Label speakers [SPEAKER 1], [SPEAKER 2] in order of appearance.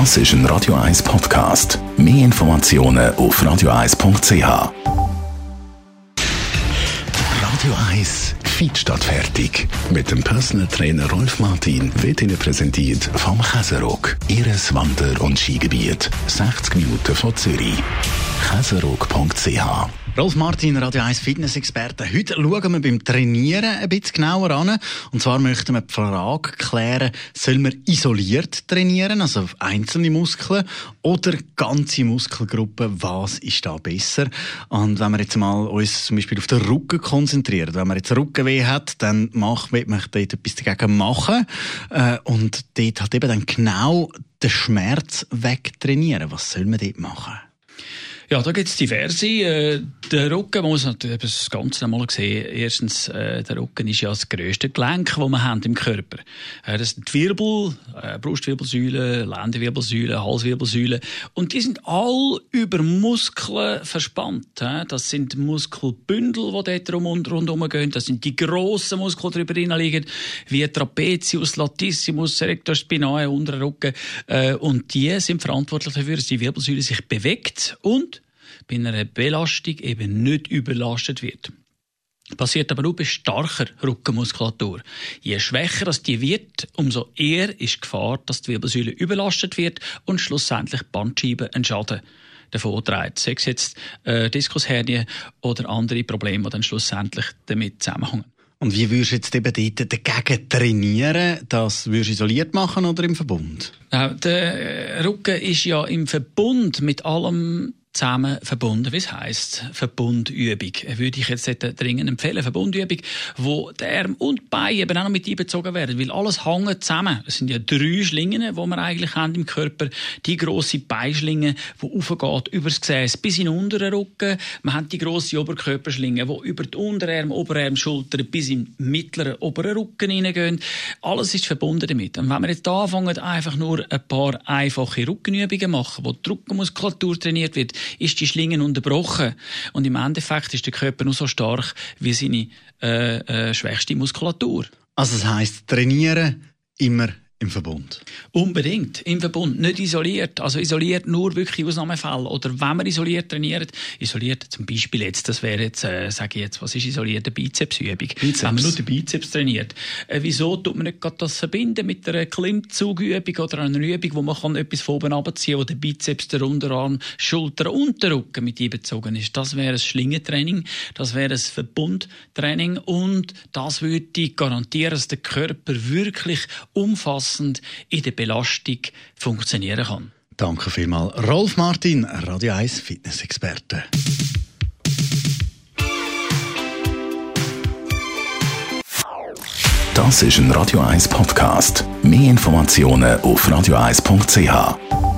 [SPEAKER 1] Das ist ein Radio 1 Podcast. Mehr Informationen auf radio1.ch. Radio 1 Feed statt fertig. Mit dem Personal Trainer Rolf Martin wird Ihnen präsentiert vom Käserock. Ihres Wander- und Skigebiet. 60 Minuten von Zürich. Käserock.ch
[SPEAKER 2] Rolf Martin, Radio 1 Fitness-Experte. Heute schauen wir beim Trainieren ein bisschen genauer an. Und zwar möchten wir die Frage klären, soll man isoliert trainieren, also einzelne Muskeln, oder ganze Muskelgruppen? Was ist da besser? Und wenn wir jetzt mal uns zum Beispiel auf den Rücken konzentrieren, wenn man jetzt Rückenweh hat, dann macht man dort etwas dagegen machen. Äh, und dort hat eben dann genau den Schmerz wegtrainieren. Was soll man dort machen?
[SPEAKER 3] Ja, da gibt es diverse. Äh, der Rücken, man muss natürlich das Ganze einmal sehen. Erstens, äh, der Rücken ist ja das grösste Gelenk, das wir haben im Körper. Äh, das sind die Wirbel, äh, Brustwirbelsäule, Lendenwirbelsäule, Halswirbelsäule. Und die sind all über Muskeln verspannt. Äh. Das sind Muskelbündel, die dort rum und rundherum gehen. Das sind die grossen Muskeln, die drüber liegen, wie Trapezius, Latissimus, Rector spinae, unterer Rücken. Äh, und die sind verantwortlich dafür, dass die Wirbelsäule sich bewegt und bei einer Belastung eben nicht überlastet wird. Passiert aber nur bei starker Rückenmuskulatur. Je schwächer das die wird, umso eher ist die Gefahr, dass die Wirbelsäule überlastet wird und schlussendlich Bandscheiben einen Schaden davon trägt. Sei es jetzt äh, Diskushernie oder andere Probleme, die dann schlussendlich damit zusammenhängen.
[SPEAKER 2] Und wie würdest du jetzt eben dort dagegen trainieren? Das würdest du isoliert machen oder im Verbund?
[SPEAKER 3] Ja, der Rücken ist ja im Verbund mit allem zusammen verbunden, wie es heisst, Verbundübung. Würde ich jetzt dringend empfehlen, Verbundübung, wo der Arm und die Beine eben auch noch mit einbezogen werden, weil alles hängt zusammen. Es sind ja drei Schlingen, die wir eigentlich haben im Körper. Die grosse Beischlinge, die aufgeht über das Gesäß bis in den unteren Rücken. Wir haben die grosse Oberkörperschlinge, die über die Unterarm, Oberarm, Schulter bis in den mittleren oberen Rücken hineingehen. Alles ist verbunden damit. Und wenn wir jetzt anfangen, einfach nur ein paar einfache Rückenübungen machen, wo die Rückenmuskulatur trainiert wird, ist die Schlinge unterbrochen. Und im Endeffekt ist der Körper nur so stark wie seine äh, äh, schwächste Muskulatur.
[SPEAKER 2] Also das heisst, trainieren immer im Verbund?
[SPEAKER 3] Unbedingt, im Verbund, nicht isoliert. Also isoliert nur wirklich Ausnahmefälle. Oder wenn man isoliert trainiert, isoliert zum Beispiel jetzt, das wäre jetzt, äh, sage ich jetzt, was ist isolierte Bizepsübung? Bizeps. Wenn man nur den Bizeps trainiert. Äh, wieso tut man nicht gerade das verbinden mit einer Klimmzugübung oder einer Übung, wo man kann etwas von oben abziehen, wo der Bizeps, der Unterarm, Schulter und der Rücken mit einbezogen ist. Das wäre ein Schlingentraining, das wäre ein Verbundtraining und das würde garantieren, dass der Körper wirklich umfassend umfassend in der Belastung funktionieren kann.
[SPEAKER 2] Danke vielmals. Rolf Martin, Radio 1 Fitness-Experte.
[SPEAKER 1] Das ist ein Radio 1 Podcast. Mehr Informationen auf radio1.ch.